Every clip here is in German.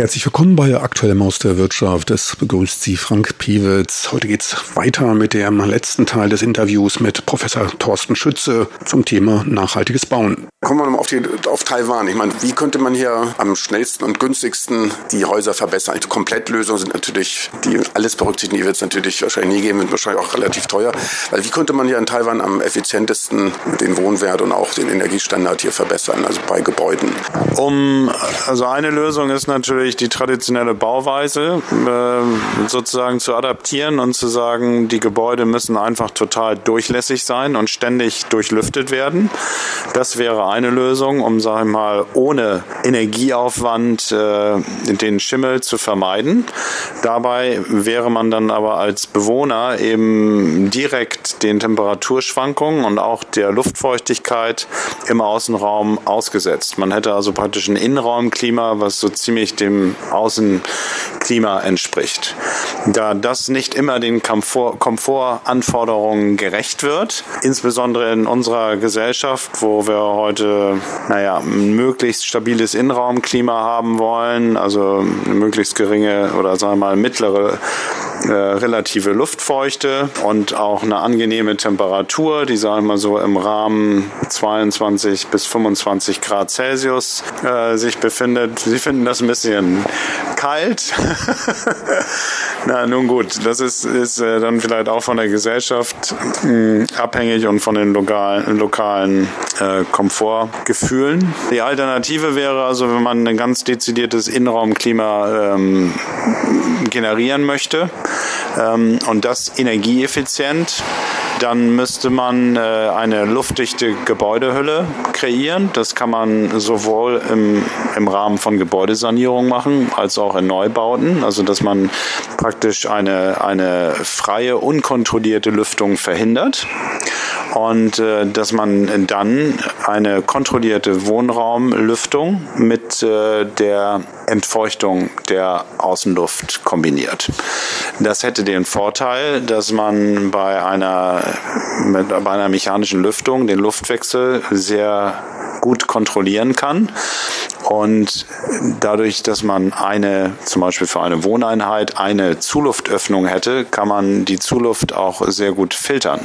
Herzlich willkommen bei Aktuelle Maus der Wirtschaft. Es begrüßt Sie Frank Piewitz. Heute geht's weiter mit dem letzten Teil des Interviews mit Professor Thorsten Schütze zum Thema nachhaltiges Bauen. Kommen wir nochmal auf, die, auf Taiwan. Ich meine, wie könnte man hier am schnellsten und günstigsten die Häuser verbessern? Die Komplettlösungen sind natürlich, die alles berücksichtigen, die wird es natürlich wahrscheinlich nie geben, sind wahrscheinlich auch relativ teuer. Weil wie könnte man hier in Taiwan am effizientesten den Wohnwert und auch den Energiestandard hier verbessern, also bei Gebäuden? Um, also eine Lösung ist natürlich, natürlich die traditionelle Bauweise äh, sozusagen zu adaptieren und zu sagen, die Gebäude müssen einfach total durchlässig sein und ständig durchlüftet werden. Das wäre eine Lösung, um, sag ich mal, ohne Energieaufwand äh, den Schimmel zu vermeiden. Dabei wäre man dann aber als Bewohner eben direkt den Temperaturschwankungen und auch der Luftfeuchtigkeit im Außenraum ausgesetzt. Man hätte also praktisch ein Innenraumklima, was so ziemlich dem Außenklima entspricht. Da das nicht immer den Komfort, Komfortanforderungen gerecht wird, insbesondere in unserer Gesellschaft, wo wir heute, naja, ein möglichst stabiles Innenraumklima haben wollen, also eine möglichst geringe oder sagen wir mal mittlere äh, relative Luftfeuchte und auch eine angenehme Temperatur, die sagen wir so im Rahmen 22 bis 25 Grad Celsius äh, sich befindet. Sie finden das ein bisschen kalt. Na nun gut, das ist, ist äh, dann vielleicht auch von der Gesellschaft mh, hm, abhängig und von den lokalen, lokalen äh, Komfortgefühlen. Die Alternative wäre also, wenn man ein ganz dezidiertes Innenraumklima ähm, generieren möchte ähm, und das energieeffizient, dann müsste man äh, eine luftdichte Gebäudehülle kreieren. Das kann man sowohl im, im Rahmen von Gebäudesanierung machen, als auch in Neubauten. Also, dass man praktisch eine, eine freie, unkontrollierte Lüftung verhindert und äh, dass man dann eine kontrollierte Wohnraumlüftung mit äh, der Entfeuchtung der Außenluft kombiniert. Das hätte den Vorteil, dass man bei einer, mit, bei einer mechanischen Lüftung den Luftwechsel sehr gut kontrollieren kann. Und dadurch, dass man eine, zum Beispiel für eine Wohneinheit, eine Zuluftöffnung hätte, kann man die Zuluft auch sehr gut filtern.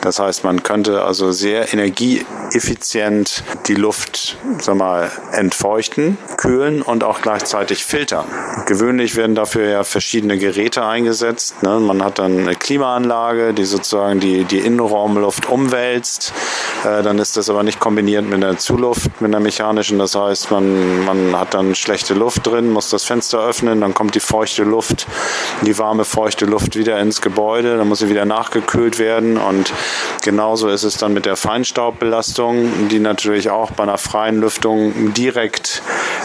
Das heißt, man könnte also sehr energieeffizient die Luft, sag mal, entfeuchten, kühlen und auch gleichzeitig filtern. Gewöhnlich werden dafür ja verschiedene Geräte eingesetzt. Ne? Man hat dann eine Klimaanlage, die sozusagen die, die Innenraumluft umwälzt. Äh, dann ist das aber nicht kombiniert mit einer Zuluft, mit einer mechanischen. Das heißt, man, man hat dann schlechte Luft drin, muss das Fenster öffnen, dann kommt die feuchte Luft, die warme, feuchte Luft wieder ins Gebäude, dann muss sie wieder nachgekühlt werden. Und genauso ist es dann mit der Feinstaubbelastung, die natürlich auch bei einer freien Lüftung direkt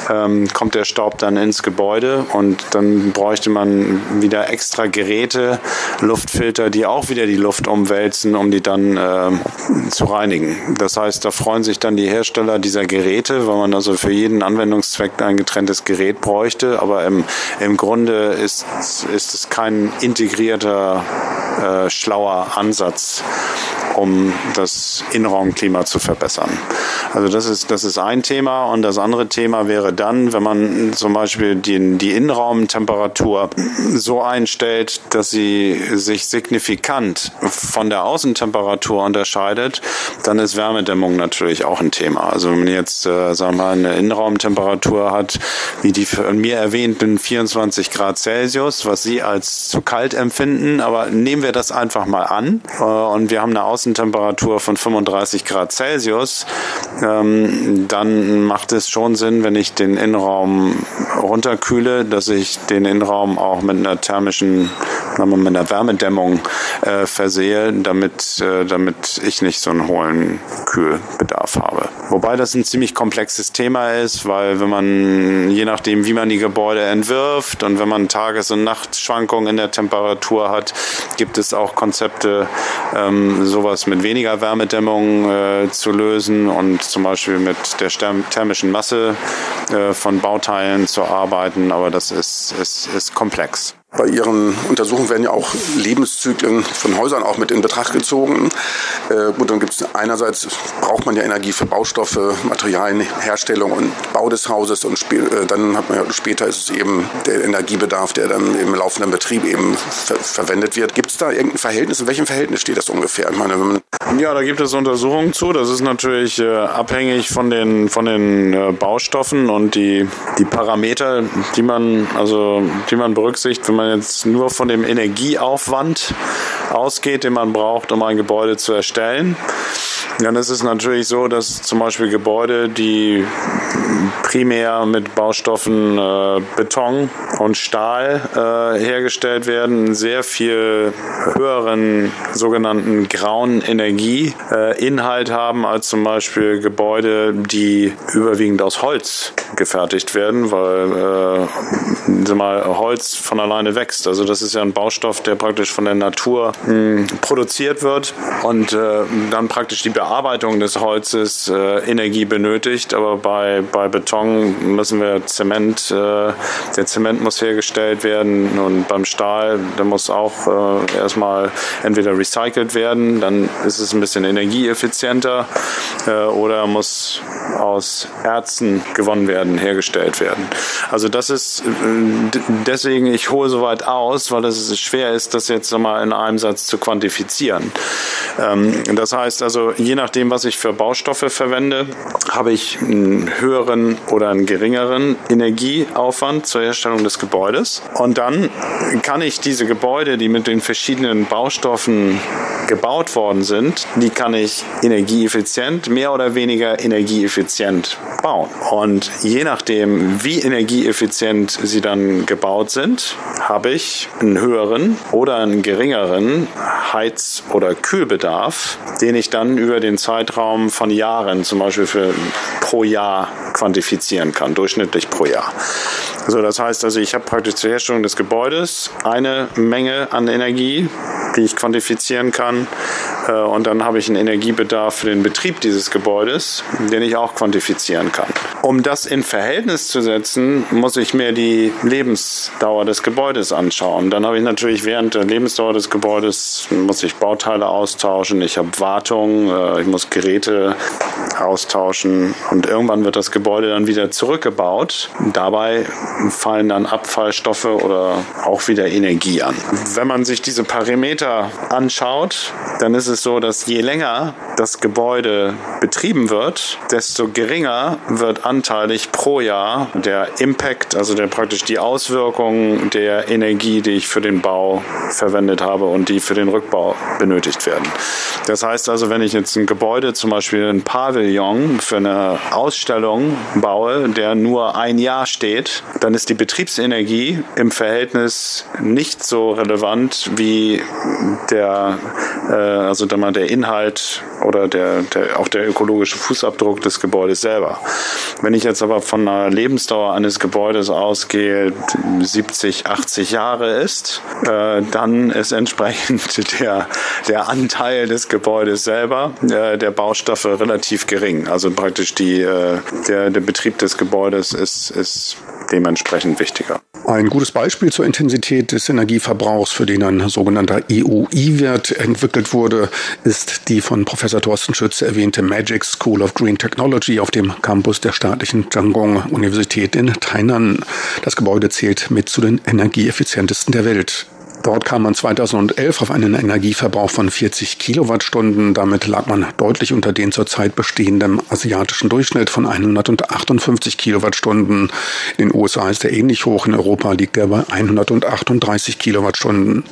ähm, kommt der Staub dann ins Gebäude und dann bräuchte man wieder extra Geräte, Luftfilter, die auch wieder die Luft umwälzen, um die dann äh, zu reinigen. Das heißt, da freuen sich dann die Hersteller dieser Geräte, weil man also für jeden Anwendungszweck ein getrenntes Gerät bräuchte, aber im, im Grunde ist, ist es kein integrierter, äh, schlauer Ansatz, um das Innenraumklima zu verbessern. Also das ist, das ist ein Thema und das andere Thema wäre dann, wenn man zum Beispiel die, die Innenraumtemperatur so einstellt, dass sie sich signifikant von der Außentemperatur unterscheidet, dann ist Wärmedämmung natürlich auch ein Thema. Also wenn man jetzt, äh, sagen wir mal, eine Innenraumtemperatur hat, wie die von mir erwähnten 24 Grad Celsius, was Sie als zu kalt empfinden, aber nehmen wir das einfach mal an äh, und wir haben eine Außentemperatur von 35 Grad Celsius, ähm, dann macht es schon Sinn, wenn ich den Innenraum runterkühle, dass ich den Innenraum auch mit einer thermischen, mit einer Wärmedämmung äh, versehe, damit, äh, damit ich nicht so einen hohen Kühlbedarf habe. Wobei das ein ziemlich komplexes Thema ist, weil wenn man, je nachdem, wie man die Gebäude entwirft und wenn man Tages- und Nachtschwankungen in der Temperatur hat, gibt es auch Konzepte, ähm, sowas mit weniger Wärmedämmung äh, zu lösen und zum Beispiel mit der thermischen Masse äh, von Bauteilen zu arbeiten, aber das ist, ist, ist komplex. Bei Ihren Untersuchungen werden ja auch Lebenszyklen von Häusern auch mit in Betracht gezogen. Äh, gut, dann gibt es einerseits braucht man ja Energie für Baustoffe, Materialienherstellung und Bau des Hauses und äh, dann hat man ja, später ist es eben der Energiebedarf, der dann im laufenden Betrieb eben ver verwendet wird. Gibt es da irgendein Verhältnis? In welchem Verhältnis steht das ungefähr? Ich meine, ja, da gibt es Untersuchungen zu. Das ist natürlich äh, abhängig von den von den äh, Baustoffen und die die Parameter, die man also die man berücksichtigt, wenn man man jetzt nur von dem Energieaufwand ausgeht, den man braucht, um ein Gebäude zu erstellen, dann ist es natürlich so, dass zum Beispiel Gebäude, die primär mit Baustoffen äh, Beton und Stahl äh, hergestellt werden, sehr viel höheren sogenannten grauen Energieinhalt äh, haben als zum Beispiel Gebäude, die überwiegend aus Holz gefertigt werden, weil äh, mal, Holz von alleine wächst. Also das ist ja ein Baustoff, der praktisch von der Natur mh, hm, produziert wird und äh, dann praktisch die Bearbeitung des Holzes äh, Energie benötigt. Aber bei, bei Beton müssen wir Zement, äh, der Zement muss hergestellt werden und beim Stahl, der muss auch äh, erstmal entweder recycelt werden, dann ist es ein bisschen energieeffizienter äh, oder muss aus Erzen gewonnen werden, hergestellt werden. Also das ist äh, deswegen, ich hole so weit aus, weil es schwer ist, das jetzt mal in einem Satz zu quantifizieren. Ähm, das heißt also, je nachdem, was ich für Baustoffe verwende, habe ich einen höheren oder einen geringeren Energieaufwand zur Herstellung des Gebäudes. Und dann kann ich diese Gebäude, die mit den verschiedenen Baustoffen gebaut worden sind, die kann ich energieeffizient, mehr oder weniger energieeffizient bauen. Und je nachdem, wie energieeffizient sie dann gebaut sind, habe ich einen höheren oder einen geringeren Heiz- oder Kühlbedarf, den ich dann über den Zeitraum von Jahren, zum Beispiel für pro Jahr quantifizieren kann, durchschnittlich pro Jahr. So, das heißt also, ich habe praktisch zur Herstellung des Gebäudes eine Menge an Energie, die ich quantifizieren kann. Äh, und dann habe ich einen Energiebedarf für den Betrieb dieses Gebäudes, den ich auch quantifizieren kann. Um das in Verhältnis zu setzen, muss ich mir die Lebensdauer des Gebäudes anschauen. Dann habe ich natürlich während der Lebensdauer des Gebäudes muss ich Bauteile austauschen, ich habe Wartung, äh, ich muss Geräte austauschen und irgendwann wird das Gebäude dann wieder zurückgebaut. Dabei fallen dann Abfallstoffe oder auch wieder Energie an. Wenn man sich diese Parameter anschaut, dann ist es so, dass je länger das Gebäude betrieben wird, desto geringer wird anteilig pro Jahr der Impact, also der praktisch die Auswirkungen der Energie, die ich für den Bau verwendet habe und die für den Rückbau benötigt werden. Das heißt also, wenn ich jetzt ein Gebäude, zum Beispiel ein Pavillon für eine Ausstellung baue, der nur ein Jahr steht, dann ist die Betriebsenergie im Verhältnis nicht so relevant wie der, äh, also der Inhalt oder der, der, auch der ökologische Fußabdruck des Gebäudes selber. Wenn ich jetzt aber von einer Lebensdauer eines Gebäudes ausgehe, 70, 80 Jahre ist, äh, dann ist entsprechend der, der Anteil des Gebäudes selber, äh, der Baustoffe relativ gering. Also praktisch die, äh, der, der Betrieb des Gebäudes ist, ist dementsprechend wichtiger. Ein gutes Beispiel zur Intensität des Energieverbrauchs, für den ein sogenannter EUI-Wert entwickelt wurde, ist die von Professor Thorsten Schütze erwähnte Magic School of Green Technology auf dem Campus der staatlichen Zhangong-Universität in Tainan. Das Gebäude zählt mit zu den energieeffizientesten der Welt. Dort kam man 2011 auf einen Energieverbrauch von 40 Kilowattstunden. Damit lag man deutlich unter den zurzeit bestehenden asiatischen Durchschnitt von 158 Kilowattstunden. In den USA ist er ähnlich hoch, in Europa liegt er bei 138 Kilowattstunden.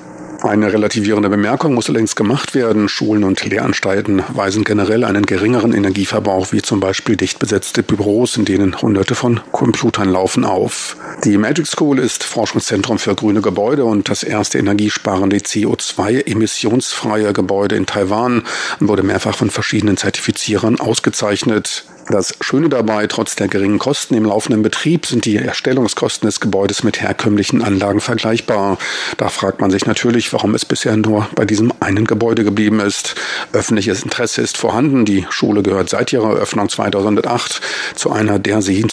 Eine relativierende Bemerkung muss allerdings gemacht werden. Schulen und Lehranstalten weisen generell einen geringeren Energieverbrauch wie zum Beispiel dicht besetzte Büros, in denen hunderte von Computern laufen, auf. Die Magic School ist Forschungszentrum für grüne Gebäude und das erste energiesparende CO2-emissionsfreie Gebäude in Taiwan wurde mehrfach von verschiedenen Zertifizierern ausgezeichnet. Das Schöne dabei, trotz der geringen Kosten im laufenden Betrieb sind die Erstellungskosten des Gebäudes mit herkömmlichen Anlagen vergleichbar. Da fragt man sich natürlich, warum es bisher nur bei diesem einen Gebäude geblieben ist. Öffentliches Interesse ist vorhanden. Die Schule gehört seit ihrer Eröffnung 2008 zu einer der